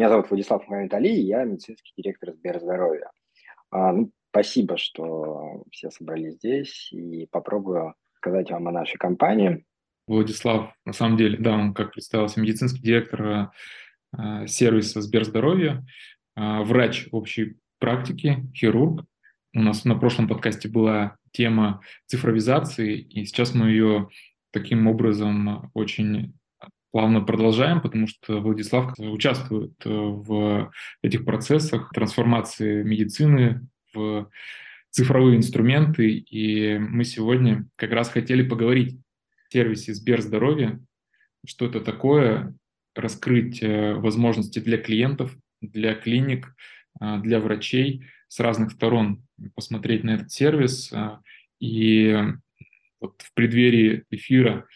меня зовут Владислав Мухаммед я медицинский директор Сберздоровья. А, ну, спасибо, что все собрались здесь, и попробую сказать вам о нашей компании. Владислав, на самом деле, да, он, как представился, медицинский директор э, сервиса Сберздоровья, э, врач общей практики, хирург. У нас на прошлом подкасте была тема цифровизации, и сейчас мы ее таким образом очень плавно продолжаем, потому что Владислав участвует э, в этих процессах трансформации медицины в цифровые инструменты, и мы сегодня как раз хотели поговорить о сервисе Сберздоровье, что это такое, раскрыть э, возможности для клиентов, для клиник, э, для врачей с разных сторон, посмотреть на этот сервис. И вот в преддверии эфира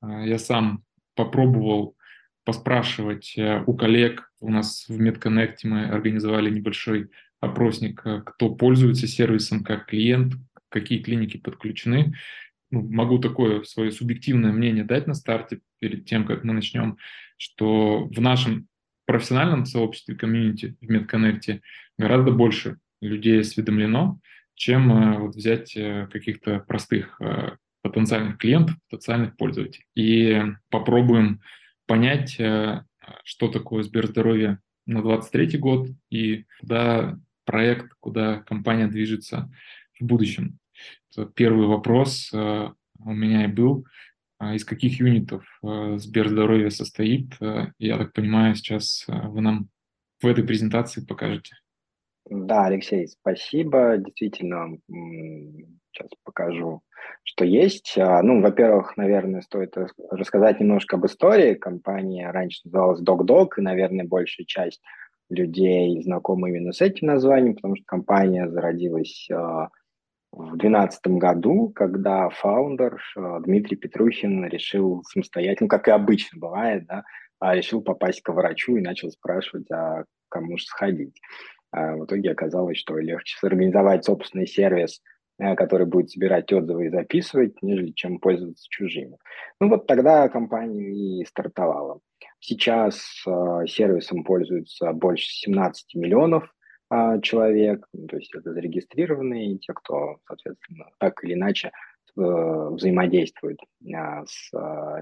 я сам попробовал поспрашивать э, у коллег. У нас в MedConnect мы организовали небольшой опросник, э, кто пользуется сервисом как клиент, какие клиники подключены. Ну, могу такое свое субъективное мнение дать на старте, перед тем, как мы начнем, что в нашем профессиональном сообществе, комьюнити в MedConnect гораздо больше людей осведомлено, чем э, вот взять каких-то простых потенциальных клиентов, потенциальных пользователей. И попробуем понять, э, что такое Сберздоровье на 23 год и куда проект, куда компания движется в будущем. Первый вопрос э, у меня и был. А из каких юнитов э, Сберздоровье состоит? Я так понимаю, сейчас вы нам в этой презентации покажете. Да, Алексей, спасибо. Действительно, сейчас покажу, что есть. А, ну, во-первых, наверное, стоит рассказать немножко об истории. Компания раньше называлась DocDoc, и, наверное, большая часть людей знакомы именно с этим названием, потому что компания зародилась а, в 2012 году, когда фаундер а, Дмитрий Петрухин решил самостоятельно, как и обычно бывает, да, решил попасть к врачу и начал спрашивать, а кому же сходить. А в итоге оказалось, что легче сорганизовать собственный сервис, э, который будет собирать отзывы и записывать, нежели чем пользоваться чужими. Ну вот тогда компания и стартовала. Сейчас э, сервисом пользуются больше 17 миллионов э, человек, ну, то есть это зарегистрированные, те, кто, соответственно, так или иначе э, взаимодействует э, с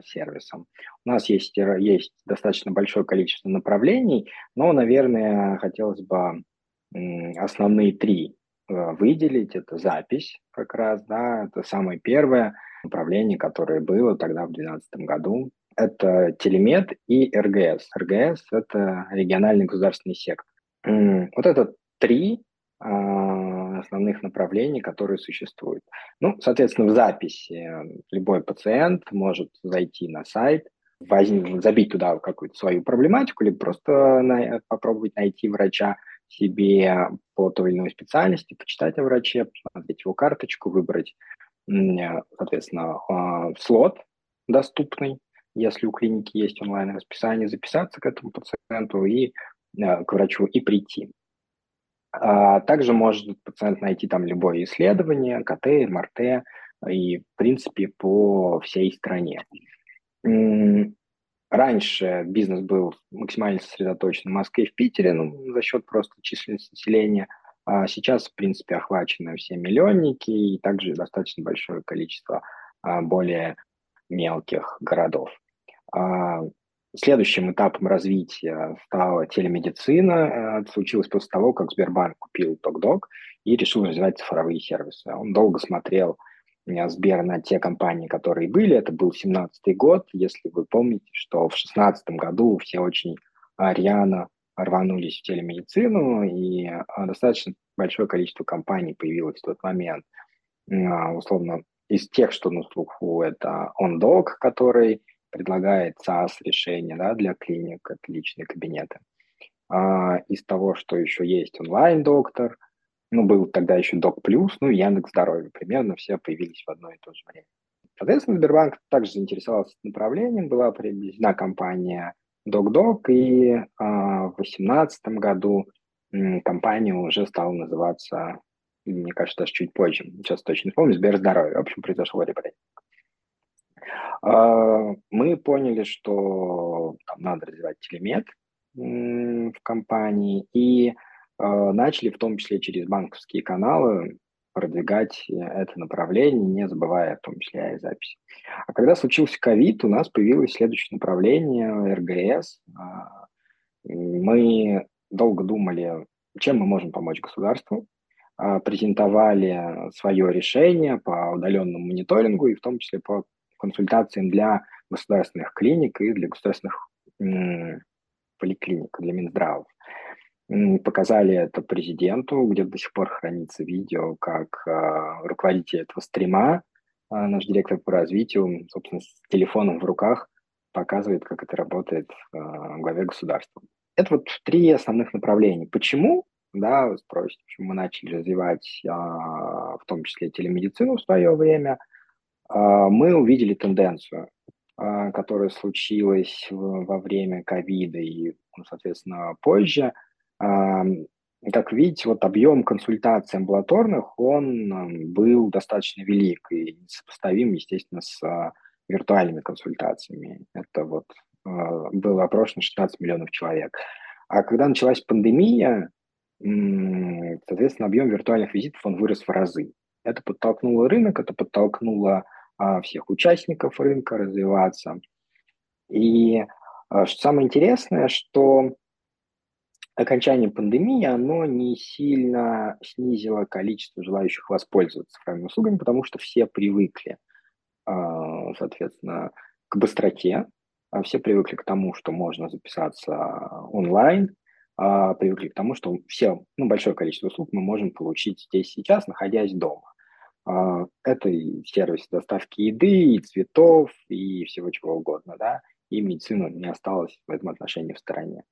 сервисом. У нас есть, есть достаточно большое количество направлений, но, наверное, хотелось бы основные три э, выделить. Это запись как раз, да, это самое первое направление, которое было тогда в 2012 году. Это телемет и РГС. РГС – это региональный государственный сектор. Вот это три а, основных направлений, которые существуют. Ну, соответственно, в записи любой пациент может зайти на сайт, забить туда какую-то свою проблематику, либо просто попробовать найти врача, себе по той или иной специальности, почитать о враче, посмотреть его карточку, выбрать, соответственно, а, слот доступный, если у клиники есть онлайн-расписание, записаться к этому пациенту и а, к врачу и прийти. А также может пациент найти там любое исследование, КТ, МРТ, и, в принципе, по всей стране. Раньше бизнес был максимально сосредоточен в Москве и в Питере, ну, за счет просто численности населения. А сейчас, в принципе, охвачены все миллионники и также достаточно большое количество а, более мелких городов. А, следующим этапом развития стала телемедицина. Это случилось после того, как Сбербанк купил TokDog и решил развивать цифровые сервисы. Он долго смотрел Сбер на те компании, которые были. Это был 17 год. Если вы помните, что в 16 году все очень рьяно рванулись в телемедицину, и а, достаточно большое количество компаний появилось в тот момент. А, условно, из тех, что на слуху, это OnDoc, который предлагает SaaS-решения да, для клиник, это личные кабинеты. А, из того, что еще есть онлайн-доктор – ну, был тогда еще Док Плюс, ну, Яндекс Здоровье. Примерно все появились в одно и то же время. Соответственно, Сбербанк также заинтересовался направлением, была приобретена компания DocDoc, и а, в 2018 году м, компания уже стала называться, мне кажется, даже чуть позже, сейчас точно не помню, Сберздоровье. В общем, произошел ребрендинг. А, мы поняли, что там надо развивать телемет, в компании и начали в том числе через банковские каналы продвигать это направление, не забывая в том числе и записи. А когда случился ковид, у нас появилось следующее направление РГС. А, мы долго думали, чем мы можем помочь государству, презентовали свое решение по удаленному мониторингу и в том числе по консультациям для государственных клиник и для государственных поликлиник, для Минздравов. Показали это президенту, где до сих пор хранится видео, как э, руководитель этого стрима, э, наш директор по развитию, собственно, с телефоном в руках показывает, как это работает э, в главе государства. Это вот три основных направления. Почему, да, вы спросите, почему мы начали развивать э, в том числе телемедицину в свое время, э, мы увидели тенденцию, которая случилась во время ковида и, ну, соответственно, позже – как видите, вот объем консультаций амбулаторных, он был достаточно велик и сопоставим, естественно, с а, виртуальными консультациями. Это вот а, было опрошено 16 миллионов человек. А когда началась пандемия, соответственно, объем виртуальных визитов он вырос в разы. Это подтолкнуло рынок, это подтолкнуло а, всех участников рынка развиваться. И что самое интересное, что окончание пандемии, оно не сильно снизило количество желающих воспользоваться цифровыми услугами, потому что все привыкли, а, соответственно, к быстроте, а все привыкли к тому, что можно записаться онлайн, а привыкли к тому, что все, ну, большое количество услуг мы можем получить здесь сейчас, находясь дома. Это и сервис доставки еды, и цветов, и всего чего угодно, да, и медицина не осталась в этом отношении в стороне.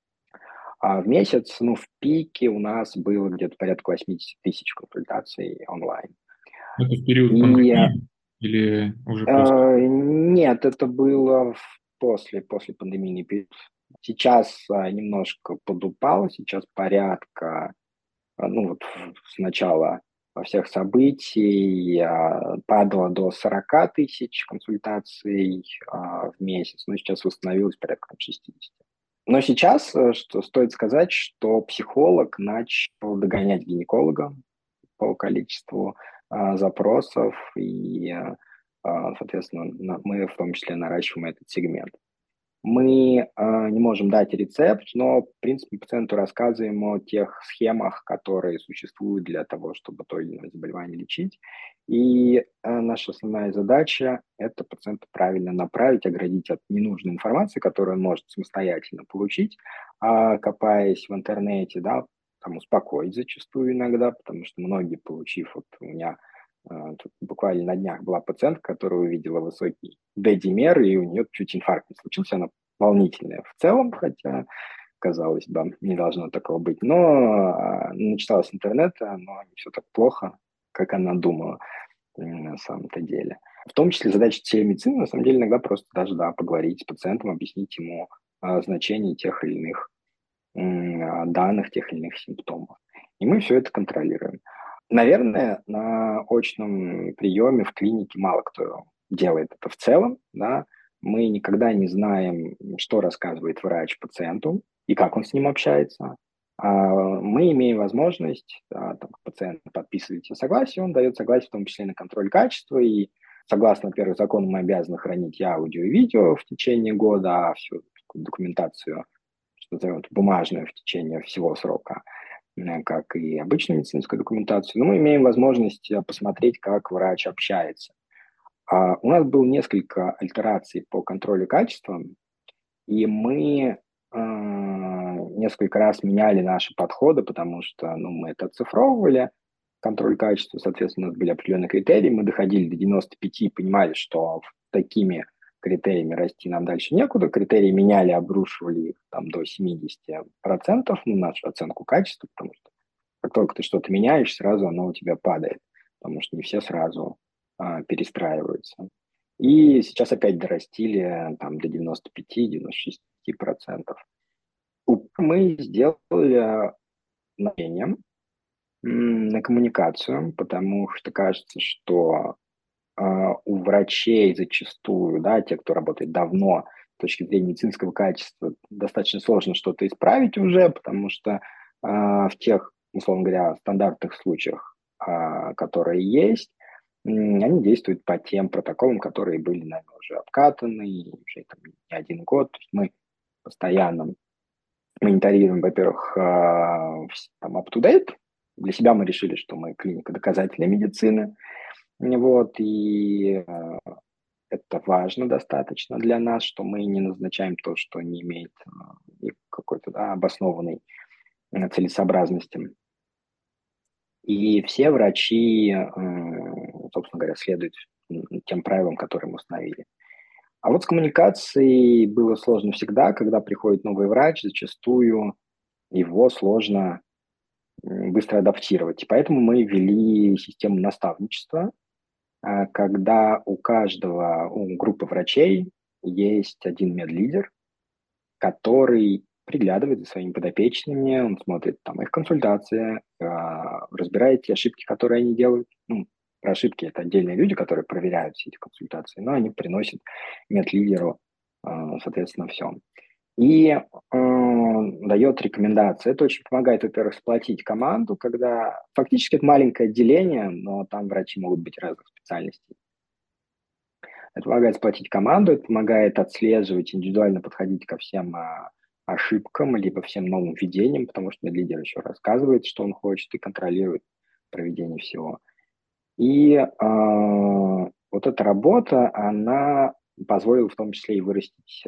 А в месяц, ну, в пике у нас было где-то порядка 80 тысяч консультаций онлайн. Это в период пандемии или уже после? Э, нет, это было после, после период. Сейчас а, немножко подупало, сейчас порядка, а, ну вот сначала всех событий а, падало до 40 тысяч консультаций а, в месяц, но сейчас восстановилось порядка 60. Но сейчас, э, что стоит сказать, что психолог начал догонять гинеколога по количеству а, запросов, и, а, соответственно, мы в том числе наращиваем этот сегмент. Мы э, не можем дать рецепт, но, в принципе, пациенту рассказываем о тех схемах, которые существуют для того, чтобы то или иное заболевание лечить. И э, наша основная задача – это пациента правильно направить, оградить от ненужной информации, которую он может самостоятельно получить, а копаясь в интернете, да, там успокоить зачастую иногда, потому что многие, получив, вот у меня тут буквально на днях была пациентка, которая увидела высокий D-димер, и у нее чуть инфаркт не случился. Она волнительная в целом, хотя, казалось бы, не должно такого быть. Но а, начиталась интернета, но не все так плохо, как она думала на самом-то деле. В том числе задача телемедицины, на самом деле, иногда просто даже, да, поговорить с пациентом, объяснить ему а, значение тех или иных данных, тех или иных симптомов. И мы все это контролируем. Наверное, на очном приеме в клинике мало кто делает это в целом, да, мы никогда не знаем, что рассказывает врач пациенту и как он с ним общается. А мы имеем возможность, да, там, пациент подписывает согласие, он дает согласие в том числе на контроль качества, и согласно, во-первых, закону мы обязаны хранить и аудио, и видео в течение года, а всю документацию, что называют, бумажную в течение всего срока – как и обычную медицинскую документацию, но мы имеем возможность э, посмотреть, как врач общается. А у нас было несколько альтераций по контролю качества, и мы э, несколько раз меняли наши подходы, потому что ну, мы это оцифровывали, контроль качества, соответственно, у нас были определенные критерии, мы доходили до 95 и понимали, что такими критериями расти нам дальше некуда. Критерии меняли, обрушивали их там до 70%, ну, нашу оценку качества, потому что как только ты что-то меняешь, сразу оно у тебя падает, потому что не все сразу а, перестраиваются. И сейчас опять дорастили там до 95-96%. Мы сделали намерением на коммуникацию, потому что кажется, что у врачей зачастую, да, те, кто работает давно, точки зрения медицинского качества достаточно сложно что-то исправить уже, потому что э, в тех, условно говоря, стандартных случаях, э, которые есть, э, они действуют по тем протоколам, которые были нами уже обкатаны, уже там, не один год. То есть мы постоянно мониторируем, во-первых, э, там, up-to-date. Для себя мы решили, что мы клиника доказательной медицины. Вот, и э, это важно достаточно для нас, что мы не назначаем то, что не имеет э, какой-то да, обоснованной э, целесообразности. И все врачи, собственно говоря, следуют тем правилам, которые мы установили. А вот с коммуникацией было сложно всегда, когда приходит новый врач, зачастую его сложно быстро адаптировать. И поэтому мы ввели систему наставничества, когда у каждого, у группы врачей есть один медлидер, который приглядывает за своими подопечными, он смотрит там их консультации, а, разбирает те ошибки, которые они делают. Ну, про ошибки это отдельные люди, которые проверяют все эти консультации, но они приносят медлидеру, а, соответственно, все и э, дает рекомендации. Это очень помогает, во-первых, сплотить команду, когда фактически это маленькое отделение, но там врачи могут быть разных специальностей. Это помогает сплотить команду, это помогает отслеживать, индивидуально подходить ко всем э, ошибкам, либо всем новым введениям, потому что лидер еще рассказывает, что он хочет, и контролирует проведение всего. И э, вот эта работа, она позволила в том числе и вырастить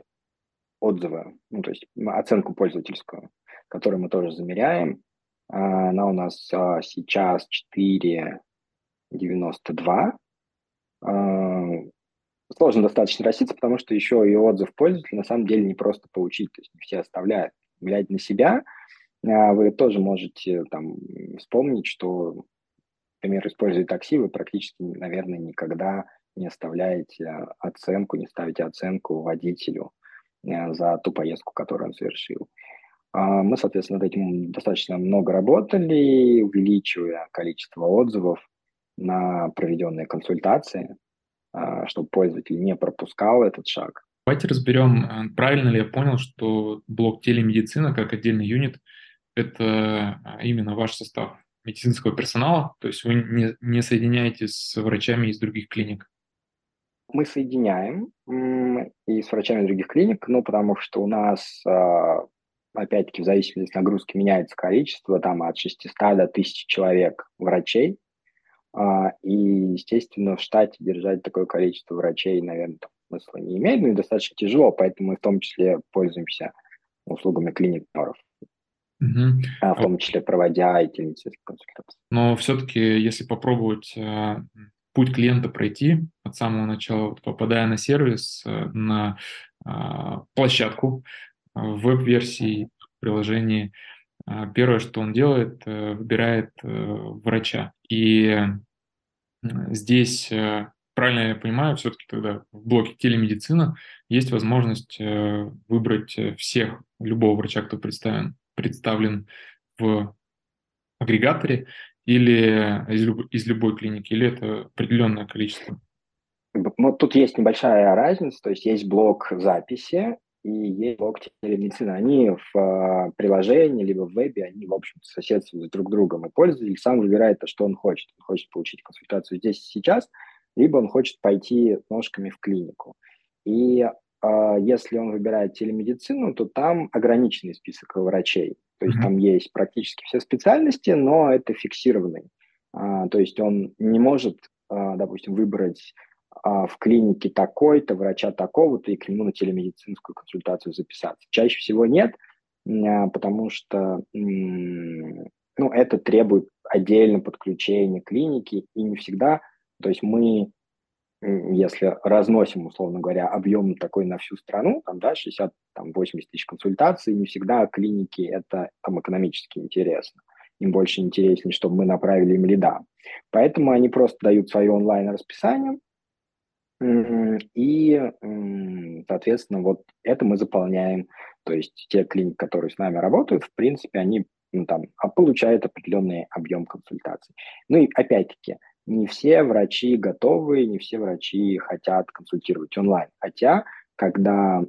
отзывы, ну, то есть оценку пользовательскую, которую мы тоже замеряем. А, она у нас а, сейчас 4,92. А, сложно достаточно раститься, потому что еще и отзыв пользователя на самом деле не просто получить, то есть не все оставляют. Глядя на себя, вы тоже можете там вспомнить, что, например, используя такси, вы практически, наверное, никогда не оставляете оценку, не ставите оценку водителю за ту поездку, которую он совершил. А, мы, соответственно, над этим достаточно много работали, увеличивая количество отзывов на проведенные консультации, а, чтобы пользователь не пропускал этот шаг. Давайте разберем, э, правильно ли я понял, что блок телемедицина как отдельный юнит – это а, именно ваш состав медицинского персонала, то есть вы не, не соединяетесь с врачами из других клиник? Мы соединяем и с врачами других клиник, ну, потому что у нас, а, опять-таки, в зависимости от нагрузки меняется количество, там, от 600 до 1000 человек врачей, а, и, естественно, в штате держать такое количество врачей, наверное, смысла не имеет, но и достаточно тяжело, поэтому мы в том числе пользуемся услугами клиник партнеров. Угу. в том числе проводя эти медицинские консультации. Но все-таки, если попробовать путь клиента пройти от самого начала, попадая на сервис, э, на а, площадку э, в веб-версии приложения, а, первое, что он делает, э, выбирает врача. И здесь, правильно я понимаю, все-таки тогда в блоке телемедицина есть возможность выбрать всех, любого врача, кто представлен, представлен в агрегаторе, или из, люб, из любой клиники, или это определенное количество? Ну, тут есть небольшая разница, то есть есть блок записи и есть блок телемедицины. Они в э, приложении, либо в вебе, они, в общем-то, соседствуют друг с другом, и пользователь сам выбирает то, что он хочет. Он хочет получить консультацию здесь и сейчас, либо он хочет пойти ножками в клинику. И э, если он выбирает телемедицину, то там ограниченный список врачей. То есть mm-hmm. там есть практически все специальности, но это фиксированный. А, то есть он не может, а, допустим, выбрать а, в клинике такой-то, врача такого-то и к нему на телемедицинскую консультацию записаться. Чаще всего нет, а, потому что ну, это требует отдельно подключения клиники, и не всегда, то есть мы если разносим, условно говоря, объем такой на всю страну, там, да, 60, там, 80 тысяч консультаций, не всегда клиники это там экономически интересно. Им больше интереснее, чтобы мы направили им лида. Поэтому они просто дают свое онлайн-расписание, и, соответственно, вот это мы заполняем. То есть те клиники, которые с нами работают, в принципе, они ну, там, а получают определенный объем консультаций. Ну и опять-таки, не все врачи готовы, не все врачи хотят консультировать онлайн. Хотя когда,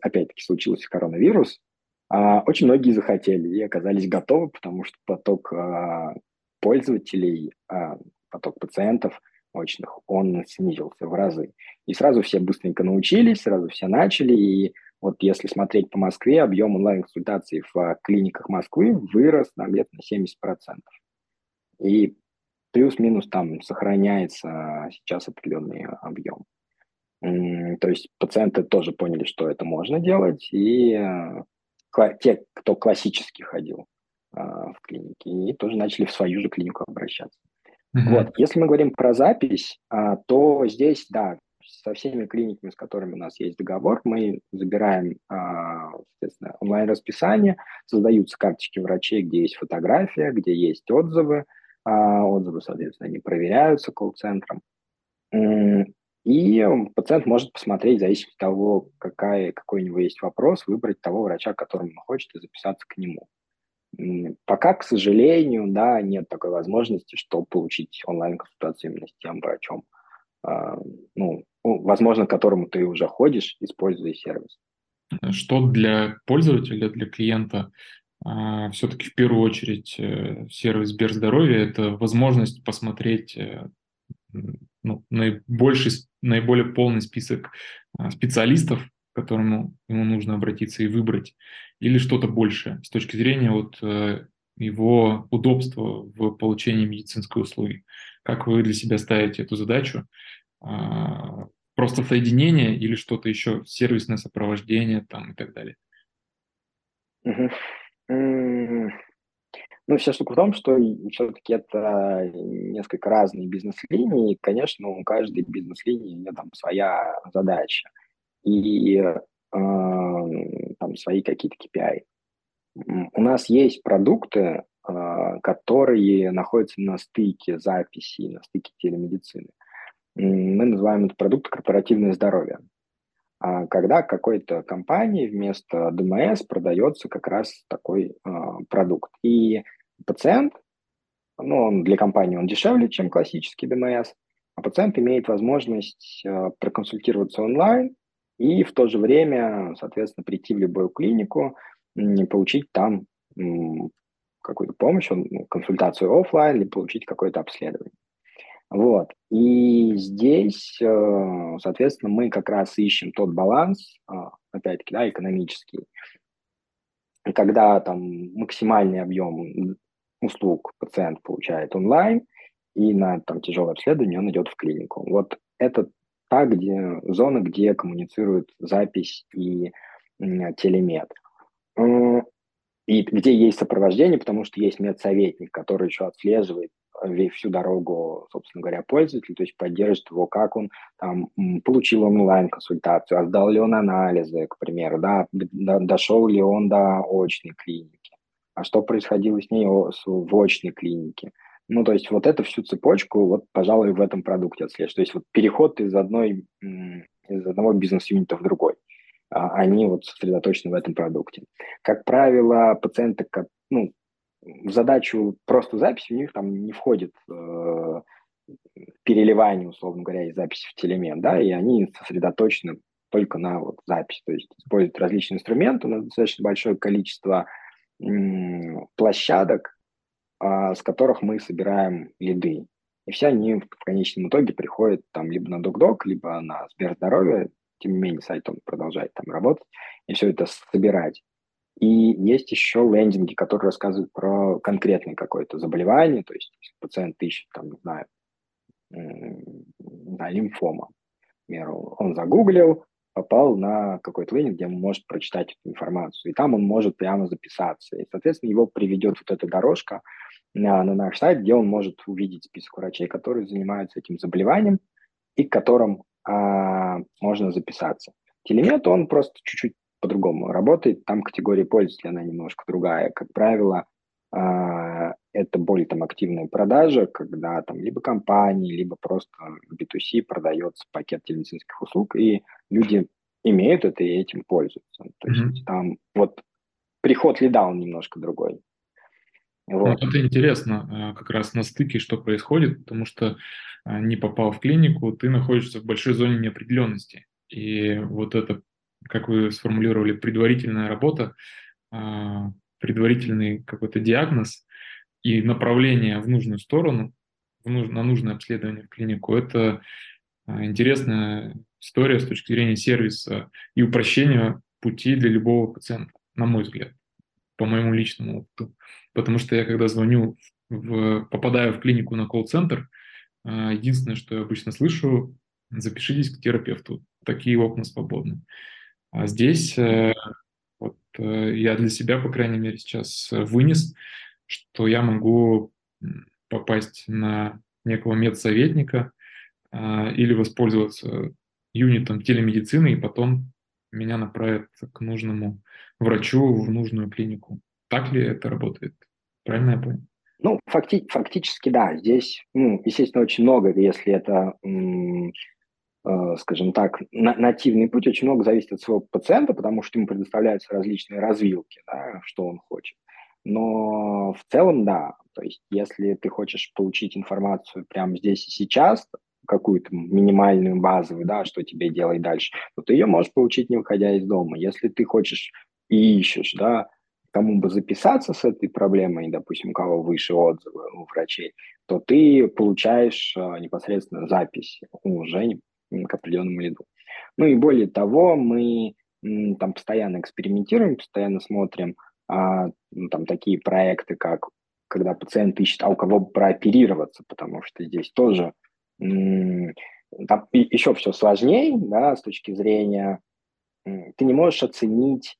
опять-таки, случился коронавирус, а, очень многие захотели и оказались готовы, потому что поток а, пользователей, а, поток пациентов очных, он снизился в разы. И сразу все быстренько научились, сразу все начали, и вот если смотреть по Москве, объем онлайн-консультаций в клиниках Москвы вырос на где-то на 70%. И плюс-минус там сохраняется сейчас определенный объем. То есть пациенты тоже поняли, что это можно делать, и э, те, кто классически ходил а, в клинике, и тоже начали в свою же клинику обращаться. Mm-hmm. Вот. Если мы говорим про запись, а, то здесь, да, со всеми клиниками, с которыми у нас есть договор, мы забираем, соответственно, онлайн-расписание, создаются карточки врачей, где есть фотография, где есть отзывы, отзывы, соответственно, они проверяются колл-центром. И пациент может посмотреть, в зависимости от того, какая, какой у него есть вопрос, выбрать того врача, которому он хочет, и записаться к нему. Пока, к сожалению, да, нет такой возможности, чтобы получить онлайн-консультацию именно с тем врачом, а, ну, возможно, к которому ты уже ходишь, используя сервис. Что для пользователя, для клиента а, все-таки в первую очередь э, сервис Сберздоровья – это возможность посмотреть э, ну, наибольший, наиболее полный список а, специалистов, к которому ему нужно обратиться и выбрать, или что-то большее с точки зрения вот э, его удобства в получении медицинской услуги. Как вы для себя ставите эту задачу? А, просто соединение или что-то еще, сервисное сопровождение там и так далее? Ну, вся штука в том, что все-таки это несколько разные бизнес-линии. Конечно, у каждой бизнес-линии у нее там своя задача и э, там свои какие-то KPI. У нас есть продукты, э, которые находятся на стыке записи, на стыке телемедицины. Мы называем это продукт корпоративное здоровье. А когда какой-то компании вместо ДМС продается как раз такой э, продукт. И пациент, ну, он для компании он дешевле, чем классический ДМС, а пациент имеет возможность э, проконсультироваться онлайн и в то же время, соответственно, прийти в любую клинику, и получить там какую-то помощь, ну, консультацию офлайн или получить какое-то обследование. Вот. И здесь, э, соответственно, мы как раз ищем тот баланс, э, опять-таки, да, экономический, когда там максимальный объем услуг пациент получает онлайн, и на там, тяжелое обследование он идет в клинику. Вот это та где, зона, где коммуницируют запись и телемед. И где есть сопровождение, потому что есть медсоветник, который еще отслеживает всю дорогу, собственно говоря, пользователя, то есть поддерживает его, как он там получил онлайн-консультацию, а сдал ли он анализы, к примеру, да, дошел ли он до очной клиники а что происходило с ней в очной клинике. Ну, то есть вот эту всю цепочку, вот, пожалуй, в этом продукте отслеживать. То есть вот переход из, одной, из одного бизнес-юнита в другой. А они вот сосредоточены в этом продукте. Как правило, пациенты, ну, в задачу просто записи у них там не входит э, переливание, условно говоря, из записи в телемент, да, и они сосредоточены только на вот записи, то есть используют различные инструменты, у нас достаточно большое количество площадок, а, с которых мы собираем лиды. И все они в конечном итоге приходят там либо на DocDoc, либо на Сберздоровье. Тем не менее, сайт он продолжает там работать и все это собирать. И есть еще лендинги, которые рассказывают про конкретное какое-то заболевание, то есть пациент ищет, там, не знаю, на лимфома, к примеру, он загуглил, попал на какой-то лендинг, где он может прочитать эту информацию. И там он может прямо записаться. И, соответственно, его приведет вот эта дорожка на, на наш сайт, где он может увидеть список врачей, которые занимаются этим заболеванием и к которым а, можно записаться. Телемет, он просто чуть-чуть по-другому работает. Там категория пользователя, она немножко другая. Как правило, а, это более там активная продажа, когда там либо компании, либо просто B2C продается пакет телемедицинских услуг, и люди имеют это и этим пользуются. То mm-hmm. есть там вот приход лида, он немножко другой. Ну, вот. Это интересно, э, как раз на стыке, что происходит, потому что э, не попал в клинику, ты находишься в большой зоне неопределенности. И вот это как вы сформулировали, предварительная работа, а, предварительный какой-то диагноз и направление в нужную сторону, в нуж, на нужное обследование в клинику, это а, интересная история с точки зрения сервиса и упрощения пути для любого пациента, на мой взгляд, по моему личному опыту. Потому что я, когда звоню, в, попадаю в клинику на колл-центр, а, единственное, что я обычно слышу, запишитесь к терапевту, такие окна свободны. А здесь э, вот, э, я для себя, по крайней мере, сейчас вынес, что я могу попасть на некого медсоветника а, или воспользоваться юнитом телемедицины, и потом меня направят к нужному врачу в нужную клинику. Так ли это работает? Правильно я понял? Ну, факти- фактически, да. Здесь, ну, естественно, очень много, если это, м- э, скажем так, на- нативный путь, очень много зависит от своего пациента, потому что ему предоставляются различные развилки, да, что он хочет. Но в целом, да, то есть если ты хочешь получить информацию прямо здесь и сейчас, какую-то минимальную базовую, да, что тебе делать дальше, то ты ее можешь получить, не выходя из дома. Если ты хочешь и ищешь, да, кому бы записаться с этой проблемой, допустим, у кого выше отзывы у врачей, то ты получаешь а, непосредственно запись уже к определенному лиду. Ну и более того, мы там постоянно экспериментируем, постоянно смотрим а, ну, там такие проекты, как когда пациент ищет, а у кого прооперироваться, потому что здесь тоже там еще все сложнее, да, с точки зрения, ты не можешь оценить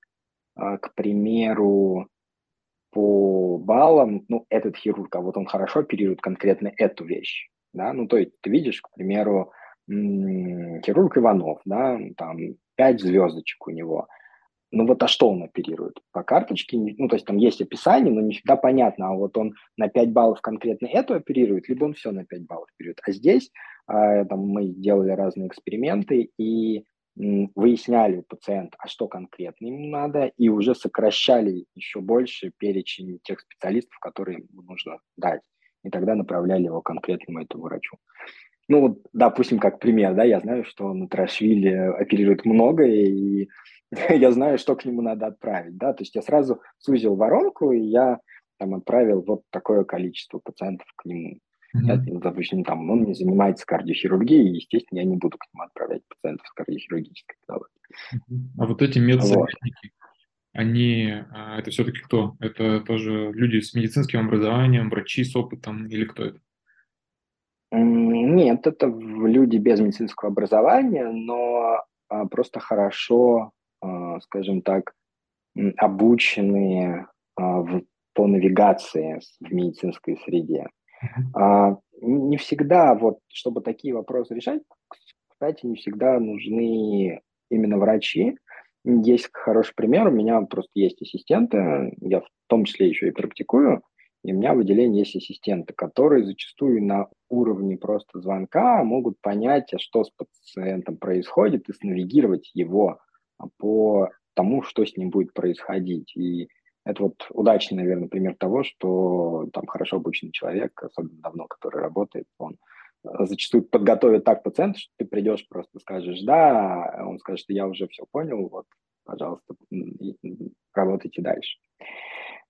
а, к примеру, по баллам, ну, этот хирург, а вот он хорошо оперирует конкретно эту вещь, да, ну, то есть ты видишь, к примеру, хирург Иванов, да, там пять звездочек у него, ну вот а что он оперирует? По карточке, ну то есть там есть описание, но не всегда понятно, а вот он на 5 баллов конкретно эту оперирует, либо он все на 5 баллов оперирует. А здесь а, там, мы делали разные эксперименты, и выясняли у пациента, а что конкретно ему надо, и уже сокращали еще больше перечень тех специалистов, которые ему нужно дать. И тогда направляли его конкретному этому врачу. Ну, допустим, как пример, да, я знаю, что на Трашвили оперирует много, и я знаю, что к нему надо отправить, да, то есть я сразу сузил воронку, и я там отправил вот такое количество пациентов к нему. Mm-hmm. допустим, там он не занимается кардиохирургией, естественно, я не буду к нему отправлять пациентов с кардиохирургической патологией. А вот эти медсоветники, вот. они, а, это все-таки кто? Это тоже люди с медицинским образованием, врачи с опытом или кто это? Нет, это люди без медицинского образования, но а, просто хорошо, а, скажем так, обученные в, по навигации в медицинской среде. А, не всегда, вот, чтобы такие вопросы решать, кстати, не всегда нужны именно врачи. Есть хороший пример, у меня просто есть ассистенты, я в том числе еще и практикую, и у меня в отделении есть ассистенты, которые зачастую на уровне просто звонка могут понять, а что с пациентом происходит, и снавигировать его по тому, что с ним будет происходить. И это вот удачный, наверное, пример того, что там хорошо обученный человек, особенно давно, который работает, он э, зачастую подготовит так пациента, что ты придешь, просто скажешь «да», а он скажет, что я уже все понял, вот, пожалуйста, работайте дальше.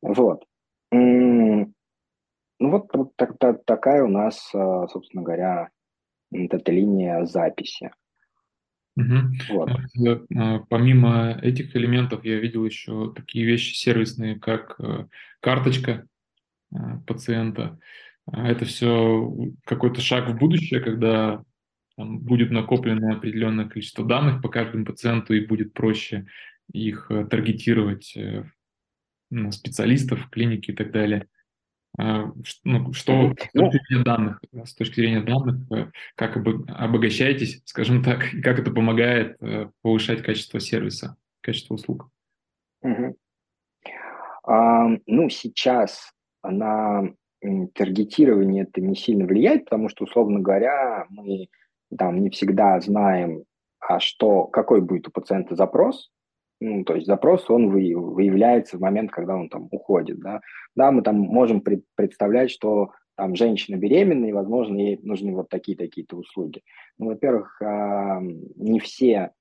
Вот. Ну вот, вот так, так, такая у нас, э, собственно говоря, эта линия записи. Угу. Вот. А, помимо этих элементов я видел еще такие вещи сервисные, как э, карточка э, пациента. А это все какой-то шаг в будущее, когда там, будет накоплено определенное количество данных по каждому пациенту и будет проще их э, таргетировать ну, специалистов в клинике и так далее. А, ну, что с ну точки зрения данных, с точки зрения данных, э, как обогащаетесь, скажем так, и как это помогает э, повышать качество сервиса, качество услуг? Угу. А, ну, сейчас на таргетирование это не сильно влияет, потому что, условно говоря, мы там не всегда знаем, а что, какой будет у пациента запрос, ну, то есть запрос, он вы, выявляется в момент, когда он там уходит, да. Да, мы там можем пред, представлять, что там женщина беременная, и, возможно, ей нужны вот такие-такие-то услуги. Ну, во-первых, а, не все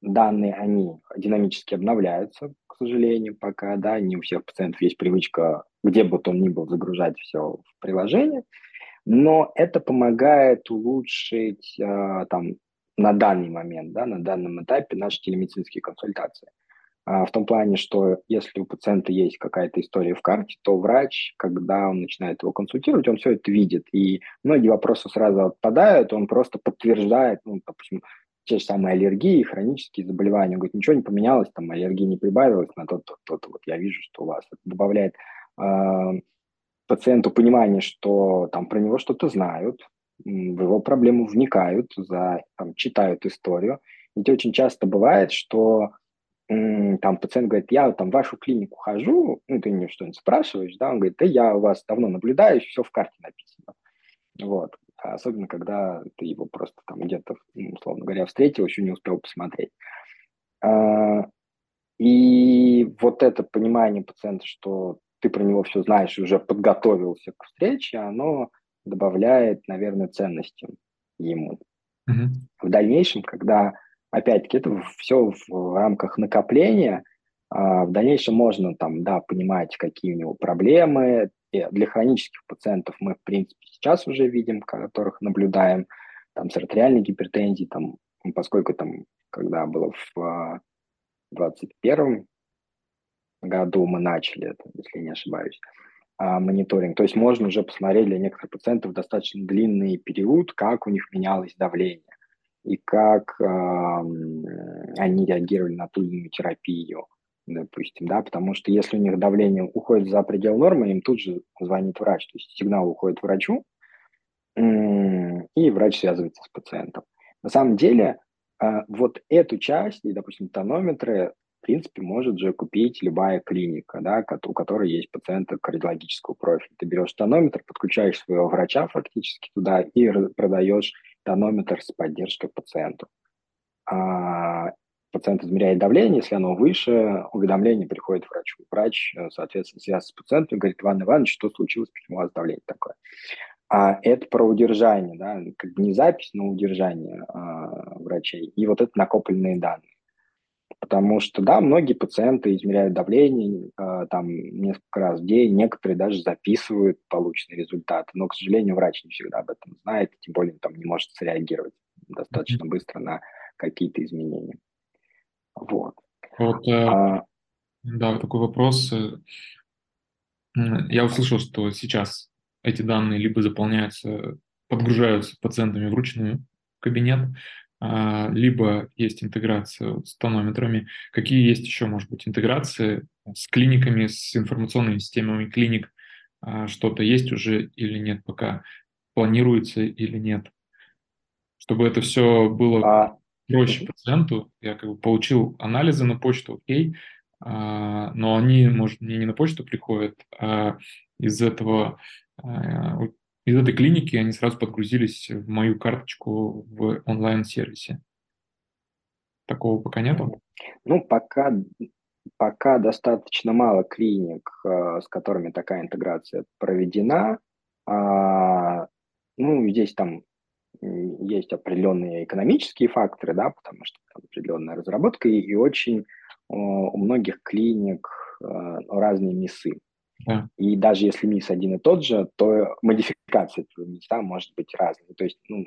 данные, они динамически обновляются, к сожалению, пока, да, не у всех пациентов есть привычка, где бы то ни было, загружать все в приложение, но это помогает улучшить э, там на данный момент, да, на данном этапе наши телемедицинские консультации. А, в том плане, что если у пациента есть какая-то история в карте, то врач, когда он начинает его консультировать, он все это видит. И многие вопросы сразу отпадают, он просто подтверждает, ну, допустим, те же самые аллергии, хронические заболевания. Он говорит, ничего не поменялось, там аллергии не прибавилось на тот-то, то-то. Вот я вижу, что у вас это добавляет э, пациенту понимание, что там про него что-то знают, в его проблему вникают, за, там, читают историю. Ведь очень часто бывает, что там пациент говорит, я там в вашу клинику хожу, ну, ты мне что-нибудь спрашиваешь, да, он говорит, да я у вас давно наблюдаю, все в карте написано. Вот. Особенно, когда ты его просто там где-то, условно говоря, встретил, еще не успел посмотреть. А, и вот это понимание пациента, что ты про него все знаешь и уже подготовился к встрече, оно добавляет, наверное, ценности ему. Mm-hmm. В дальнейшем, когда опять-таки, это все в рамках накопления. А, в дальнейшем можно там, да, понимать, какие у него проблемы. И для хронических пациентов мы, в принципе, сейчас уже видим, которых наблюдаем, там, с артериальной гипертензией, там, поскольку там, когда было в 21 году мы начали это, если не ошибаюсь, а, мониторинг. То есть можно уже посмотреть для некоторых пациентов достаточно длинный период, как у них менялось давление и как э, они реагировали на ту или иную терапию, допустим, да, потому что если у них давление уходит за пределы нормы, им тут же звонит врач, то есть сигнал уходит врачу, и врач связывается с пациентом. На самом деле, э, вот эту часть, и, допустим, тонометры, в принципе, может же купить любая клиника, да, у которой есть пациенты кардиологического профиля. Ты берешь тонометр, подключаешь своего врача фактически туда и продаешь тонометр с поддержкой пациенту. А пациент измеряет давление, если оно выше, уведомление приходит врачу. Врач, э, соответственно, связывается с пациентом и говорит, Иван Иванович, что случилось, почему у вас давление такое? А это про удержание, да, как бы не запись, но удержание а, врачей. И вот это накопленные данные. Потому что, да, многие пациенты измеряют давление э, там несколько раз в день, некоторые даже записывают полученные результаты, но, к сожалению, врач не всегда об этом знает, тем более там не может среагировать достаточно быстро на какие-то изменения. Вот. Вот, э, а, да, такой вопрос. Э, я услышал, что сейчас эти данные либо заполняются, подгружаются пациентами вручную в кабинет, либо есть интеграция с тонометрами. Какие есть еще, может быть, интеграции с клиниками, с информационными системами клиник? А, что-то есть уже или нет пока? Планируется или нет? Чтобы это все было а... проще пациенту, я как бы получил анализы на почту, окей, а, но они, может, мне не на почту приходят, а из этого из этой клиники они сразу подгрузились в мою карточку в онлайн-сервисе. Такого пока нету? Ну, пока, пока достаточно мало клиник, э, с которыми такая интеграция проведена. А, ну, здесь там есть определенные экономические факторы, да, потому что там определенная разработка, и, и очень у многих клиник э, разные МИСы. Да. И даже если МИС один и тот же, то модификация этого МИСа может быть разной. То есть, ну,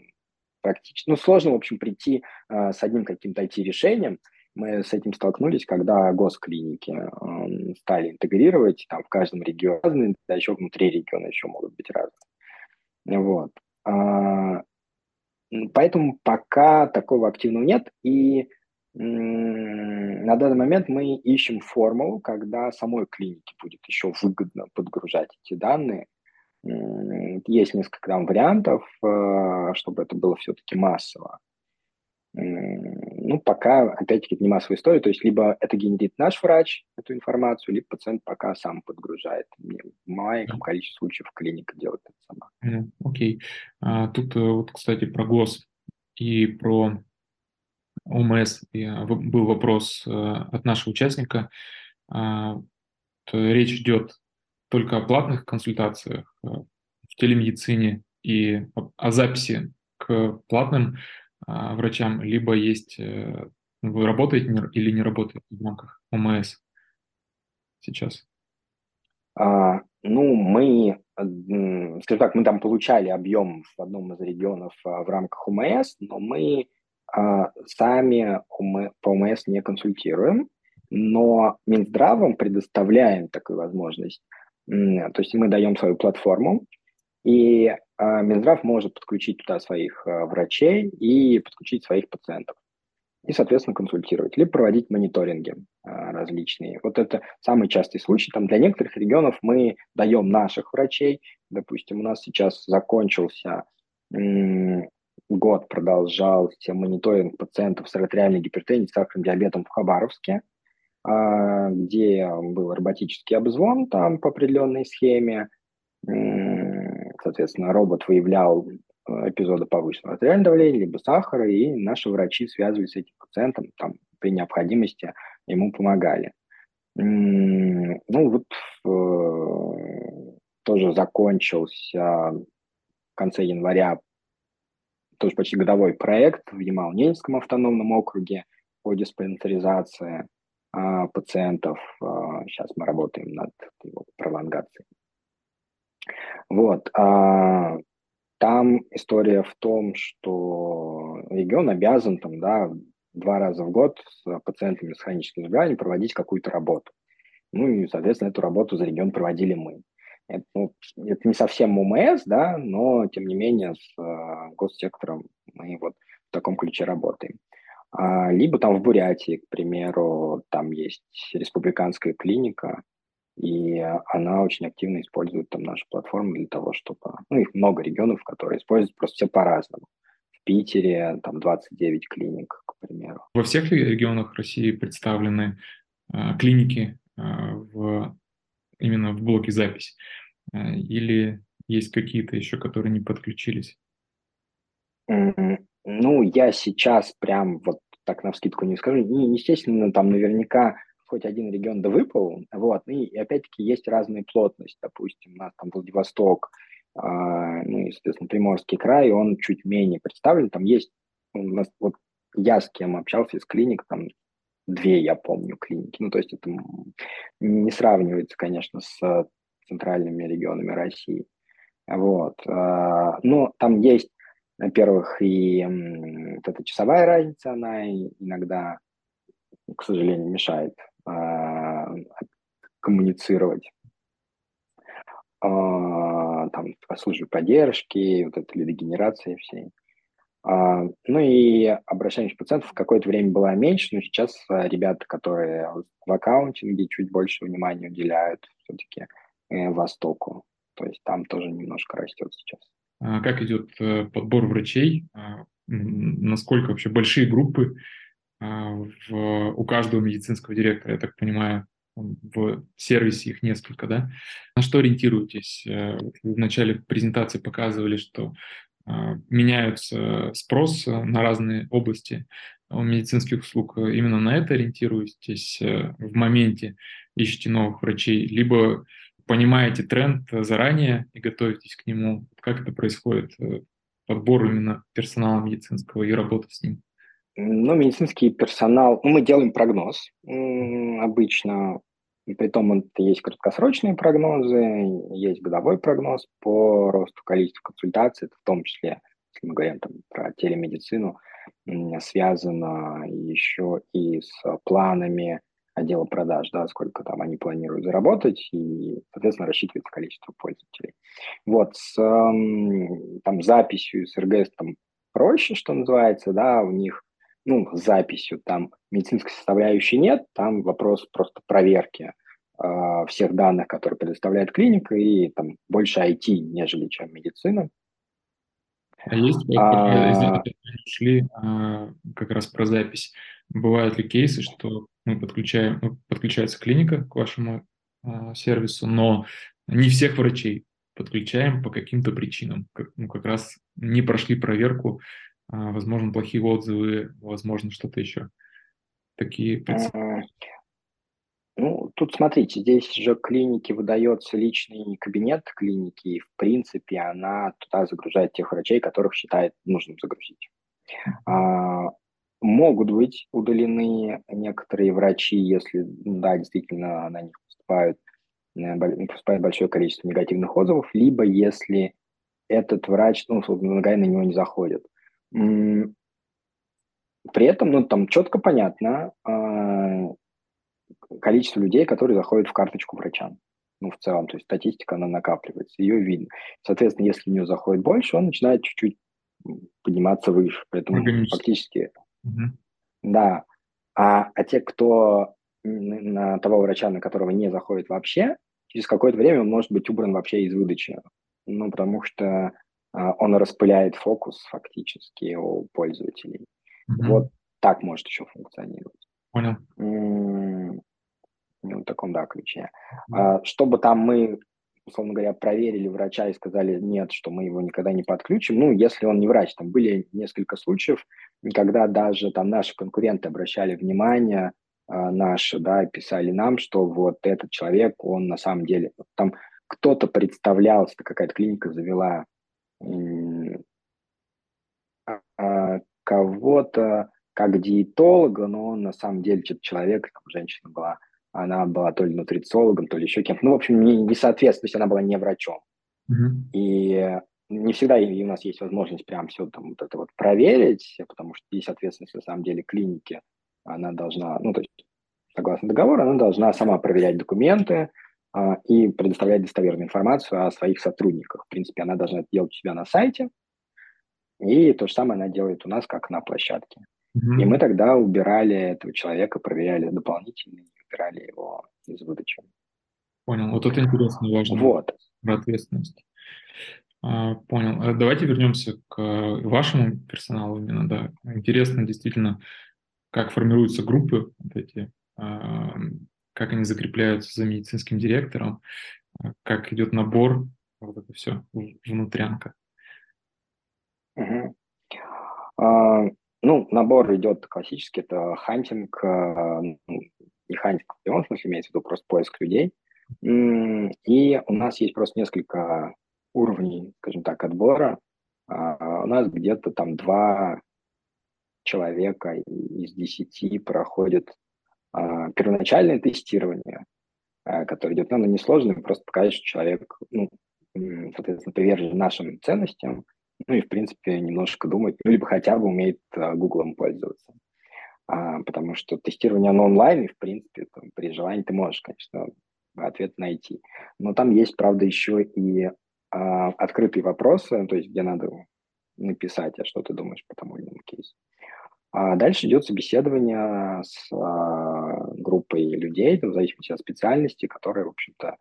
практически, ну, сложно, в общем, прийти э, с одним каким-то IT-решением. Мы с этим столкнулись, когда госклиники э, стали интегрировать, там в каждом регионе разные, да еще внутри региона еще могут быть разные. Вот. А, поэтому пока такого активного нет, и на данный момент мы ищем формулу, когда самой клинике будет еще выгодно подгружать эти данные. Есть несколько там вариантов, э, чтобы это было все-таки массово. Ну, пока, опять-таки, это не массовая история, то есть либо это генерит наш врач, эту информацию, либо пациент пока сам подгружает. В маленьком количестве случаев клиника делает это сама. Окей. Okay. А, тут э, вот, кстати, про ГОС и про ОМС был вопрос э, от нашего участника. А, речь идет только о платных консультациях в телемедицине и о записи к платным а, врачам, либо есть э, Вы работаете или не работаете в рамках ОМС сейчас? А, ну, мы, скажем так, мы там получали объем в одном из регионов а, в рамках УМС, но мы а, сами по УМС не консультируем, но Минздравом предоставляем такую возможность. То есть мы даем свою платформу, и Минздрав может подключить туда своих врачей и подключить своих пациентов и, соответственно, консультировать, либо проводить мониторинги а, различные. Вот это самый частый случай. Там для некоторых регионов мы даем наших врачей. Допустим, у нас сейчас закончился год, продолжался мониторинг пациентов с артериальной гипертензией, с сахарным диабетом в Хабаровске, а, где был роботический обзвон там по определенной схеме. Соответственно, робот выявлял Э, эпизода повышенного артериального давления, либо сахара, и наши врачи связывались с этим пациентом, там, при необходимости ему помогали. Ну, вот э, тоже закончился в конце января тоже почти годовой проект в Ямал-Ненецком автономном округе по диспансеризации а, пациентов. А, сейчас мы работаем над его пролонгацией. Вот. А, там история в том, что регион обязан там, да, два раза в год с пациентами с хроническими заболеваниями проводить какую-то работу. Ну и, соответственно, эту работу за регион проводили мы. Это, ну, это не совсем УМС, да, но, тем не менее, с э, госсектором мы вот в таком ключе работаем. А, либо там в Бурятии, к примеру, там есть республиканская клиника, и она очень активно использует там нашу платформу для того, чтобы... Ну, их много регионов, которые используют просто все по-разному. В Питере там 29 клиник, к примеру. Во всех регионах России представлены э, клиники э, в, именно в блоке запись? Э, или есть какие-то еще, которые не подключились? Ну, я сейчас прям вот так на вскидку не скажу. Естественно, там наверняка хоть один регион да выпал, вот, и, опять-таки есть разная плотность, допустим, у нас там Владивосток, а, ну и, соответственно, Приморский край, он чуть менее представлен, там есть, у нас, вот я с кем общался из клиник, там две, я помню, клиники, ну то есть это не сравнивается, конечно, с центральными регионами России, вот, а, но там есть, во-первых, и вот эта часовая разница, она иногда, к сожалению, мешает а, коммуницировать. А, там, по службе поддержки, вот этой лидогенерации всей. Ну и обращаемость пациентов какое-то время было меньше, но сейчас ребята, которые в аккаунтинге чуть больше внимания уделяют все-таки э, Востоку. То есть там тоже немножко растет сейчас. А как идет э, подбор врачей? Насколько вообще большие группы а, в, у каждого медицинского директора, я так понимаю, в сервисе их несколько, да? На что ориентируетесь? Э, в начале презентации показывали, что а, меняются спрос на разные области медицинских услуг. Именно на это ориентируетесь э, в моменте, ищете новых врачей, либо понимаете тренд заранее и готовитесь к нему. Как это происходит? Э, подбор именно персонала медицинского и работа с ним? Ну, медицинский персонал, ну, мы делаем прогноз обычно, и при том есть краткосрочные прогнозы, есть годовой прогноз по росту количества консультаций, в том числе, если мы говорим там, про телемедицину, связано еще и с планами отдела продаж, да, сколько там они планируют заработать, и, соответственно, рассчитывается количество пользователей. Вот, с там, записью с РГС там проще, что называется, да, у них ну, записью, там медицинской составляющей нет, там вопрос просто проверки э, всех данных, которые предоставляет клиника, и там больше IT, нежели чем медицина. А есть, а, шли а, как раз про запись. Бывают ли кейсы, что мы подключаем, ну, подключается клиника к вашему а, сервису, но не всех врачей подключаем по каким-то причинам, как, ну, как раз не прошли проверку а, возможно, плохие отзывы, возможно, что-то еще. Такие Ну, тут смотрите, здесь же клинике выдается личный кабинет клиники, и, в принципе, она туда загружает тех врачей, которых считает нужным загрузить. А, Могут быть удалены некоторые врачи, если, да, действительно на них поступают, э, поступает большое количество негативных отзывов, либо если этот врач, ну, условно говоря, на него не заходит. При этом, ну, там четко понятно а, количество людей, которые заходят в карточку врача. Ну, в целом, то есть статистика, она накапливается, ее видно. Соответственно, если у него заходит больше, он начинает чуть-чуть подниматься выше. Поэтому фактически Угу. Да. А, а те, кто на того врача, на которого не заходит вообще, через какое-то время он может быть убран вообще из выдачи. Ну, потому что а, он распыляет фокус фактически у пользователей. Угу. Вот так может еще функционировать. Понял. М- ну, в таком, да, ключе. Угу. А, чтобы там мы условно говоря, проверили врача и сказали нет, что мы его никогда не подключим, ну, если он не врач, там были несколько случаев, когда даже там наши конкуренты обращали внимание, э, наши, да, писали нам, что вот этот человек, он на самом деле, там кто-то представлялся, какая-то клиника завела э, кого-то как диетолога, но он на самом деле что-то человек, там женщина была, она была то ли нутрициологом, то ли еще кем-то. Ну, в общем, не, не соответственно, то есть она была не врачом. Mm-hmm. И не всегда и у нас есть возможность прям все там вот это вот проверить, потому что есть ответственность на самом деле клиники. Она должна, ну, то есть согласно договору, она должна сама проверять документы а, и предоставлять достоверную информацию о своих сотрудниках. В принципе, она должна это делать у себя на сайте, и то же самое она делает у нас, как на площадке. Mm-hmm. И мы тогда убирали этого человека, проверяли дополнительно убирали его из выдачи. Понял. Вот это интересно, важно. Вот. Про ответственность. А, понял. А давайте вернемся к вашему персоналу именно, да. Интересно действительно, как формируются группы вот эти, а, как они закрепляются за медицинским директором, а, как идет набор, вот это все, внутрянка. Угу. А, ну, набор идет классический, это хантинг, ну, не хантинг в прямом смысле, имеется в виду просто поиск людей. И у нас есть просто несколько уровней, скажем так, отбора. А, у нас где-то там два человека из десяти проходят а, первоначальное тестирование, а, которое идет, ну, оно несложное, просто показать, что человек, ну, соответственно, привержен нашим ценностям, ну и, в принципе, немножко думает, ну, либо хотя бы умеет Гуглом пользоваться потому что тестирование на онлайне, в принципе, там, при желании ты можешь, конечно, ответ найти. Но там есть, правда, еще и а, открытые вопросы, то есть где надо написать, а что ты думаешь по тому или иному кейсу. А дальше идет собеседование с а, группой людей, в зависимости от специальности, которые, в общем-то,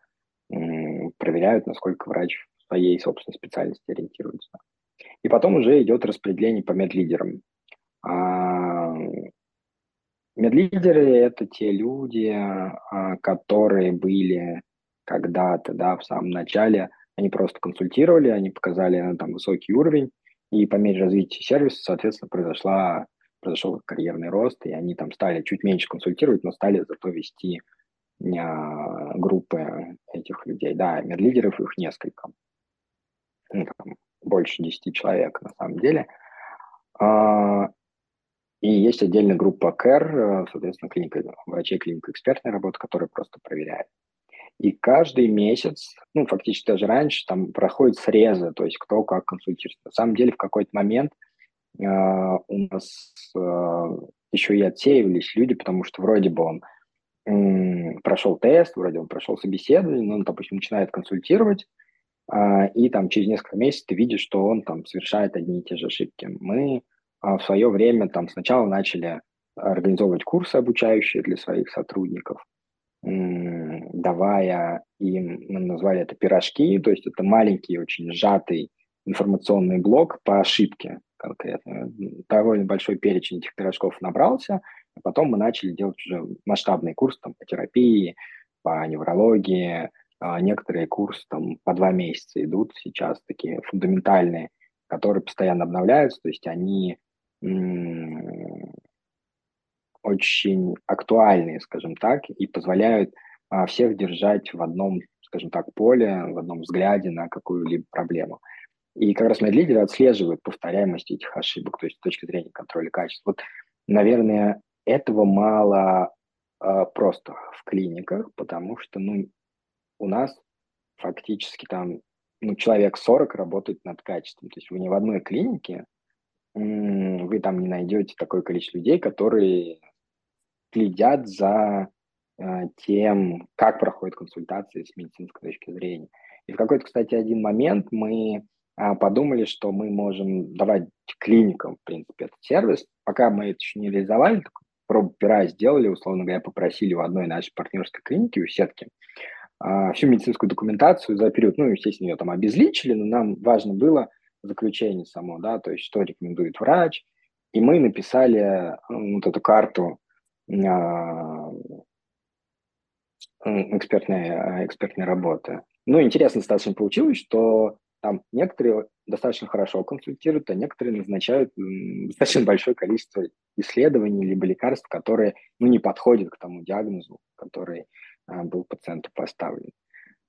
проверяют, насколько врач в своей собственной специальности ориентируется. И потом уже идет распределение по медлидерам. А, Медлидеры – это те люди, а, которые были когда-то, да, в самом начале, они просто консультировали, они показали ну, там высокий уровень, и по мере развития сервиса, соответственно, произошла, произошел карьерный рост, и они там стали чуть меньше консультировать, но стали зато вести а, группы этих людей. Да, медлидеров их несколько, ну, там, больше 10 человек на самом деле. А, и есть отдельная группа CARE, соответственно, клиника врачей, клиника экспертной работы, которая просто проверяет. И каждый месяц, ну, фактически даже раньше, там проходят срезы, то есть кто как консультируется. На самом деле в какой-то момент э, у нас э, еще и отсеивались люди, потому что вроде бы он э, прошел тест, вроде он прошел собеседование, но он, допустим, начинает консультировать, э, и там через несколько месяцев ты видишь, что он там совершает одни и те же ошибки. Мы в свое время там сначала начали организовывать курсы обучающие для своих сотрудников, давая им, мы назвали это пирожки, то есть это маленький, очень сжатый информационный блок по ошибке конкретно. Довольно большой перечень этих пирожков набрался, а потом мы начали делать уже масштабный курс там, по терапии, по неврологии, а некоторые курсы там по два месяца идут сейчас, такие фундаментальные, которые постоянно обновляются, то есть они очень актуальные, скажем так, и позволяют а, всех держать в одном, скажем так, поле, в одном взгляде на какую-либо проблему. И как раз медлидеры отслеживают повторяемость этих ошибок, то есть с точки зрения контроля качества. Вот наверное, этого мало э, просто в клиниках, потому что, ну, у нас фактически там, ну, человек 40 работает над качеством. То есть вы не в одной клинике, вы там не найдете такое количество людей, которые следят за э, тем, как проходит консультация с медицинской точки зрения. И в какой-то, кстати, один момент мы а, подумали, что мы можем давать клиникам, в принципе, этот сервис. Пока мы это еще не реализовали, пробу пера сделали, условно говоря, попросили у одной нашей партнерской клиники, у сетки, а, всю медицинскую документацию за период, ну, естественно, ее там обезличили, но нам важно было заключение само, да, то есть что рекомендует врач, и мы написали ну, вот эту карту а, экспертной, экспертной работы. Ну, интересно достаточно получилось, что там некоторые достаточно хорошо консультируют, а некоторые назначают достаточно большое количество исследований либо лекарств, которые ну, не подходят к тому диагнозу, который был пациенту поставлен.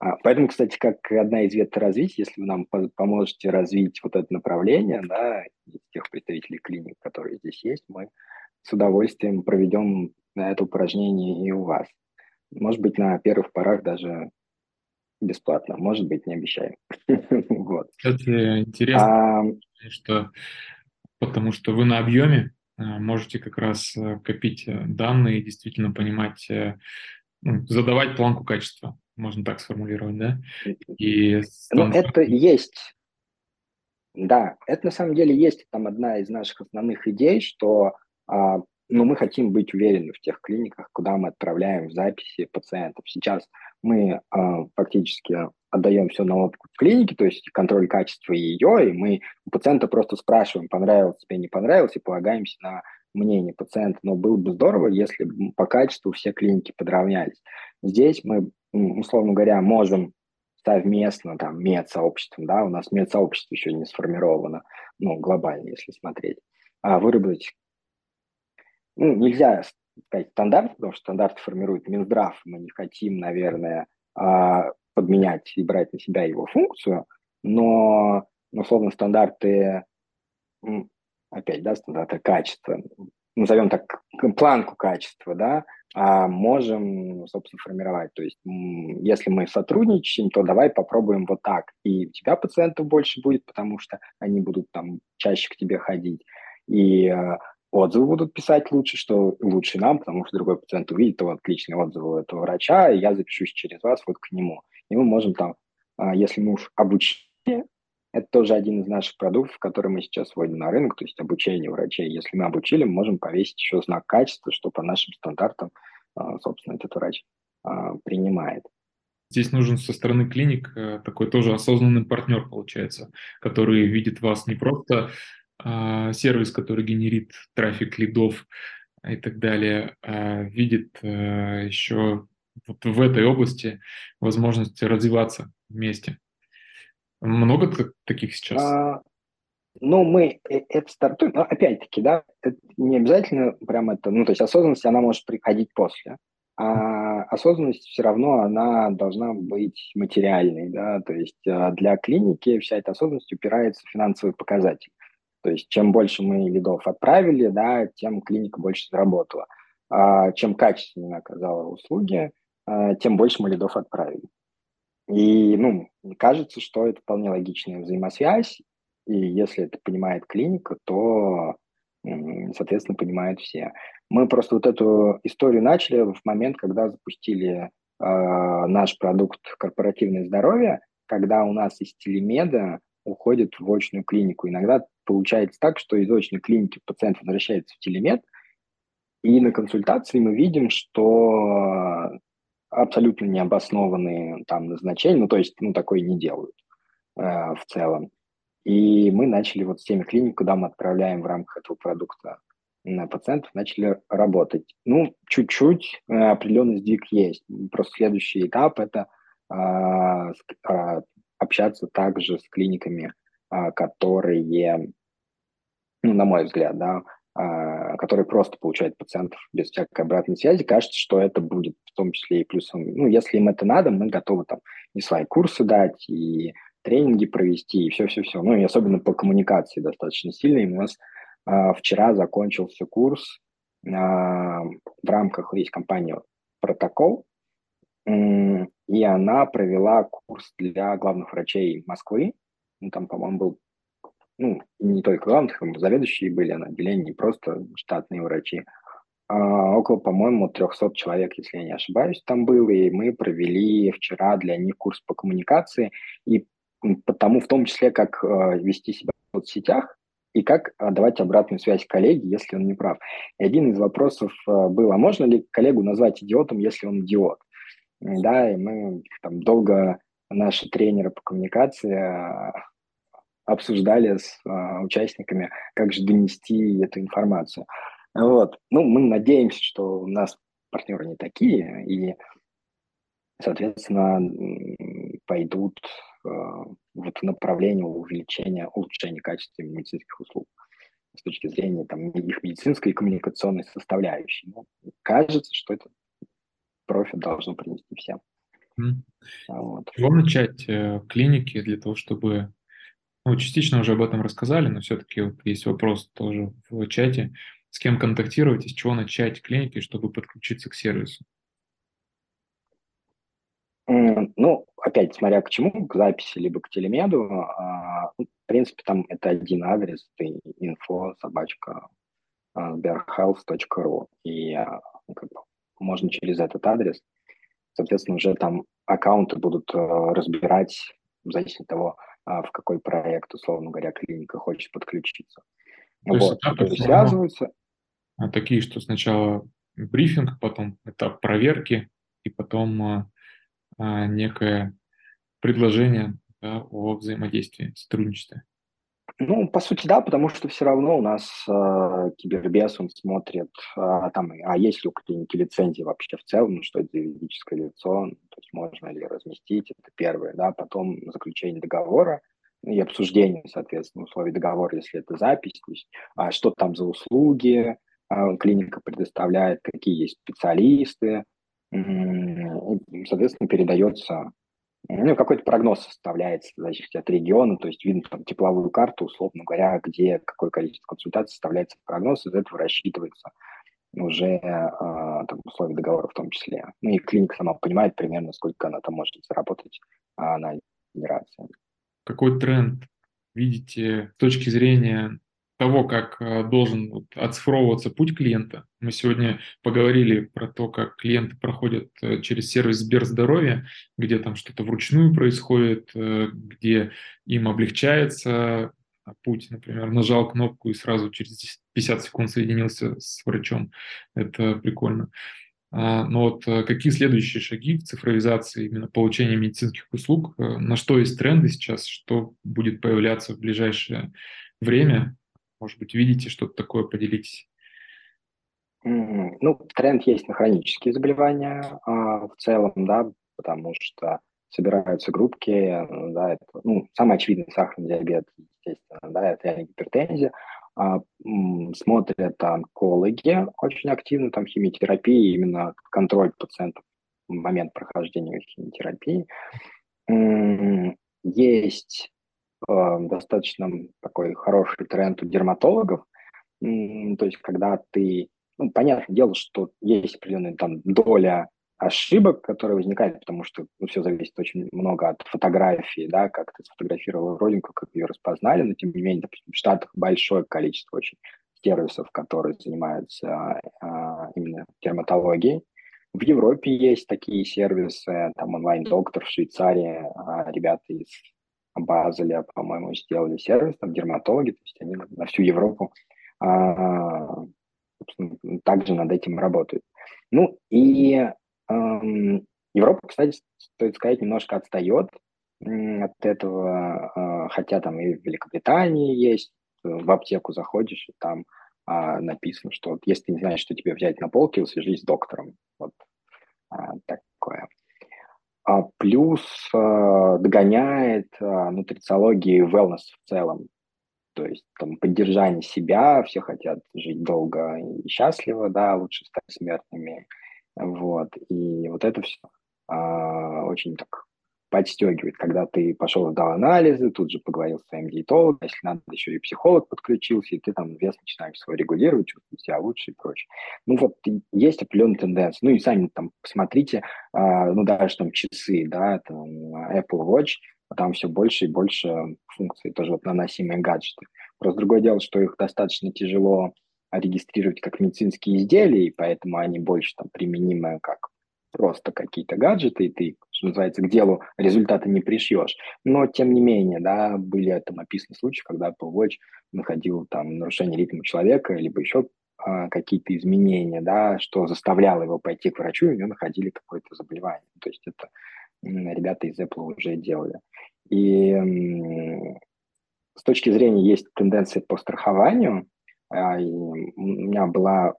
А, поэтому, кстати, как одна из веток развития, если вы нам поможете развить вот это направление, да, тех представителей клиник, которые здесь есть, мы с удовольствием проведем это упражнение и у вас. Может быть, на первых порах даже бесплатно, может быть, не обещаю. вот. Кстати, интересно, а, что потому что вы на объеме а, можете как раз э, копить э, данные и действительно понимать, э, ну, задавать планку качества, можно так сформулировать, да? И ну, это есть, да, это на самом деле есть там одна из наших основных идей, что а, ну, мы хотим быть уверены в тех клиниках, куда мы отправляем в записи пациентов. Сейчас мы э, фактически отдаем все на опыт в клинике, то есть контроль качества ее, и мы у пациента просто спрашиваем, понравилось тебе, не понравилось, и полагаемся на мнение пациента. Но было бы здорово, если по качеству все клиники подравнялись. Здесь мы, условно говоря, можем совместно, там, медсообществом, да, у нас медсообщество еще не сформировано, ну, глобально, если смотреть, а выработать ну, нельзя сказать стандарт, потому что стандарт формирует Минздрав, мы не хотим, наверное, а, подменять и брать на себя его функцию, но, условно, стандарты, опять, да, стандарты качества, назовем так, планку качества, да, а можем, собственно, формировать. То есть, если мы сотрудничаем, то давай попробуем вот так. И у тебя пациентов больше будет, потому что они будут там чаще к тебе ходить. И а, отзывы будут писать лучше, что лучше нам, потому что другой пациент увидит, вот отличные отзывы у этого врача, и я запишусь через вас вот к нему. И мы можем там, а, если мы уж обучили, это тоже один из наших продуктов, который мы сейчас вводим на рынок, то есть обучение врачей. Если мы обучили, мы можем повесить еще знак качества, что по нашим стандартам, а, собственно, этот врач а, принимает. Здесь нужен со стороны клиник э, такой тоже осознанный партнер, получается, который видит вас не просто а, сервис, который генерит трафик лидов и так далее, а, видит а, еще вот в этой области возможность развиваться вместе. Много таких сейчас? А, ну, мы э, это стартуем, но опять-таки, да, не обязательно прям это, ну, то есть осознанность, она может приходить после, а осознанность все равно, она должна быть материальной, да, то есть для клиники вся эта осознанность упирается в финансовый показатель. То есть чем больше мы лидов отправили, да, тем клиника больше заработала. А чем качественнее оказала услуги, а, тем больше мы лидов отправили. И, ну, кажется, что это вполне логичная взаимосвязь, и если это понимает клиника, то, соответственно, понимают все. Мы просто вот эту историю начали в момент, когда запустили э, наш продукт «Корпоративное здоровье», когда у нас из телемеда уходит в очную клинику. Иногда получается так, что из очной клиники пациент возвращается в телемед, и на консультации мы видим, что абсолютно необоснованные там назначения, ну, то есть, ну, такое не делают э, в целом. И мы начали вот с теми клиник, куда мы отправляем в рамках этого продукта на пациентов, начали работать. Ну, чуть-чуть э, определенный сдвиг есть. Просто следующий этап – это э, э, общаться также с клиниками, а, которые, ну, на мой взгляд, да, а, которые просто получают пациентов без всякой обратной связи, кажется, что это будет в том числе и плюсом. Ну, если им это надо, мы готовы там и свои курсы дать, и тренинги провести, и все-все-все. Ну, и особенно по коммуникации достаточно сильно. И у нас а, вчера закончился курс в рамках есть компания «Протокол», и она провела курс для главных врачей Москвы. Ну, там, по-моему, был, ну, не только главных, заведующие были на отделении, просто штатные врачи. А, около, по-моему, 300 человек, если я не ошибаюсь, там было, и мы провели вчера для них курс по коммуникации, и потому в том числе, как э, вести себя в соцсетях, и как давать обратную связь коллеге, если он не прав. И один из вопросов э, был, а можно ли коллегу назвать идиотом, если он идиот? Да, и мы там долго наши тренеры по коммуникации а, обсуждали с а, участниками, как же донести эту информацию. Вот. Ну, мы надеемся, что у нас партнеры не такие, и, соответственно, пойдут э, в направлении увеличения, улучшения качества медицинских услуг с точки зрения там, их медицинской и коммуникационной составляющей. Ну, кажется, что это профит должно принести всем. Mm. Вот. Чего начать э, клиники для того, чтобы... Ну, частично уже об этом рассказали, но все-таки вот есть вопрос тоже в чате. С кем контактировать и с чего начать клиники, чтобы подключиться к сервису? Ну, опять, смотря к чему, к записи, либо к телемеду, а, ну, в принципе, там это один адрес, ты info собачка sberhealth.ru, и а, ну, как бы, можно через этот адрес. Соответственно, уже там аккаунты будут разбирать в зависимости от того, э, в какой проект, условно говоря, клиника хочет подключиться. То вот, есть связываются. А такие, что сначала брифинг, потом этап проверки, и потом а, а, некое предложение да, о взаимодействии, сотрудничестве. Ну, по сути, да, потому что все равно у нас э, кибербес, он смотрит, э, там, а есть ли у клиники лицензии вообще в целом, ну, что это за юридическое лицо, ну, то есть можно ли разместить, это первое, да, потом заключение договора и обсуждение, соответственно, условий договора, если это запись, то есть а что там за услуги а, клиника предоставляет, какие есть специалисты, соответственно, передается ну, какой-то прогноз составляется в зависимости от региона, то есть видно там тепловую карту, условно говоря, где какое количество консультаций составляется прогноз, из этого рассчитывается уже э, там, условия договора в том числе. Ну и клиника сама понимает примерно, сколько она там может заработать а, на генерации. Какой тренд видите с точки зрения того, как э, должен оцифровываться путь клиента. Мы сегодня поговорили про то, как клиенты проходят э, через сервис Сберздоровья, где там что-то вручную происходит, э, где им облегчается путь, например, нажал кнопку и сразу через 50 секунд соединился с врачом. Это прикольно. А, но вот какие следующие шаги в цифровизации именно получения медицинских услуг? На что есть тренды сейчас? Что будет появляться в ближайшее время? Может быть, видите что-то такое, поделитесь. Ну, тренд есть на хронические заболевания а, в целом, да, потому что собираются группки, да, это, ну, самый очевидный сахарный диабет, естественно, да, это гипертензия, а, смотрят онкологи очень активно, там химиотерапия, именно контроль пациентов в момент прохождения химиотерапии. Есть достаточно такой хороший тренд у дерматологов. То есть, когда ты, ну, понятное дело, что есть определенная там доля ошибок, которые возникают, потому что ну, все зависит очень много от фотографии, да, как ты сфотографировал родинку, как ее распознали, но тем не менее, допустим, в Штатах большое количество очень сервисов, которые занимаются а, именно дерматологией. В Европе есть такие сервисы, там онлайн-доктор в Швейцарии, а, ребята из Базеля, по-моему, сделали сервис, там дерматологи, то есть они на всю Европу а, также над этим работают. Ну и эм, Европа, кстати, стоит сказать, немножко отстает от этого, э, хотя там и в Великобритании есть, в аптеку заходишь, и там э, написано, что вот, если ты не знаешь, что тебе взять на полке, свяжись с доктором. Вот э, такое. А плюс э, догоняет э, нутрициологии wellness в целом. То есть там поддержание себя, все хотят жить долго и счастливо, да, лучше стать смертными. Вот. И вот это все а, очень так подстегивает, когда ты пошел сдал анализы, тут же поговорил с своим диетологом, если надо, еще и психолог подключился, и ты там вес начинаешь свой регулировать, чувствовать себя лучше и прочее. Ну вот есть определенная тенденция. Ну и сами там посмотрите, а, ну даже там часы, да, там Apple Watch, там все больше и больше функций, тоже вот наносимые гаджеты. Просто другое дело, что их достаточно тяжело регистрировать как медицинские изделия, и поэтому они больше там применимы как просто какие-то гаджеты, и ты, что называется, к делу результата не пришьешь. Но, тем не менее, да, были там описаны случаи, когда Apple Watch находил там нарушение ритма человека, либо еще а, какие-то изменения, да, что заставляло его пойти к врачу, и у него находили какое-то заболевание. То есть это ребята из Apple уже делали. И с точки зрения есть тенденции по страхованию. А, у меня была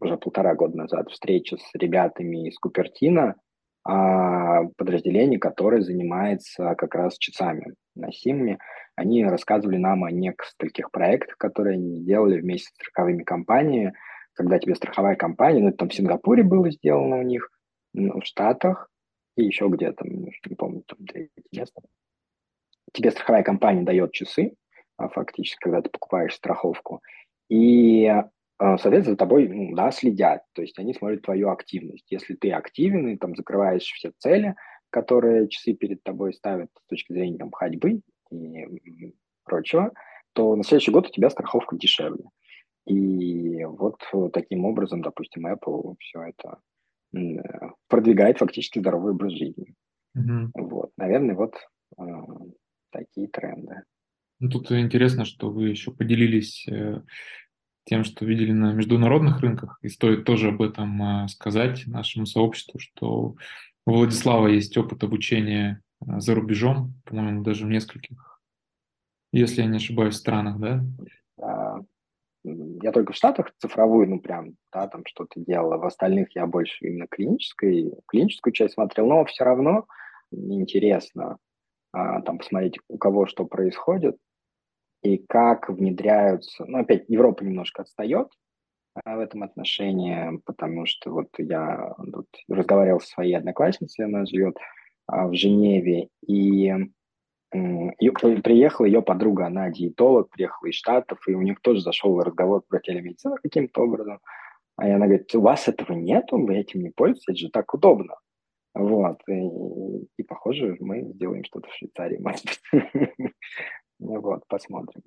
уже полтора года назад встреча с ребятами из Купертина, подразделение, которое занимается как раз часами носимыми. Они рассказывали нам о нескольких проектах, которые они делали вместе с страховыми компаниями, когда тебе страховая компания, ну, это там в Сингапуре было сделано у них, в Штатах и еще где-то, не помню, там третье место. Тебе страховая компания дает часы, а, фактически, когда ты покупаешь страховку, и соответственно, за тобой ну, да, следят, то есть они смотрят твою активность. Если ты активен и там закрываешь все цели, которые часы перед тобой ставят с точки зрения там, ходьбы и прочего, то на следующий год у тебя страховка дешевле. И вот таким образом, допустим, Apple все это продвигает фактически здоровый образ жизни. Mm-hmm. Вот, наверное, вот э, такие тренды. Ну, тут интересно, что вы еще поделились э, тем, что видели на международных рынках, и стоит тоже об этом а, сказать нашему сообществу, что у Владислава есть опыт обучения а, за рубежом, по-моему, даже в нескольких, если я не ошибаюсь, странах, да? Я только в Штатах цифровую, ну прям, да, там что-то делала. В остальных я больше именно клинической, клиническую часть смотрел, но все равно интересно а, там посмотреть, у кого что происходит и как внедряются. Ну, опять, Европа немножко отстает а, в этом отношении, потому что вот я тут разговаривал со своей одноклассницей, она живет а, в Женеве, и приехала ее подруга, она диетолог, приехала из Штатов, и у них тоже зашел разговор про телемедицину каким-то образом. А она говорит, у вас этого нету, вы этим не пользуетесь, это же так удобно. Вот, и, и похоже, мы сделаем что-то в Швейцарии, может быть. Вот, посмотрим.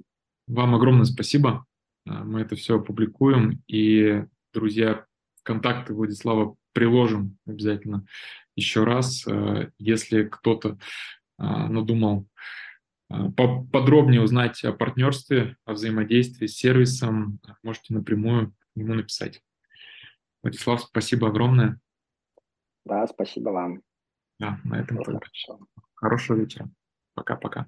Вам огромное спасибо. А, мы это все опубликуем. И, друзья, контакты Владислава приложим обязательно еще раз. А, если кто-то а, надумал подробнее узнать о партнерстве, о взаимодействии с сервисом, можете напрямую ему написать. Владислав, спасибо огромное. Да, спасибо вам. Да, на этом только. Хорошего вечера. Пока-пока.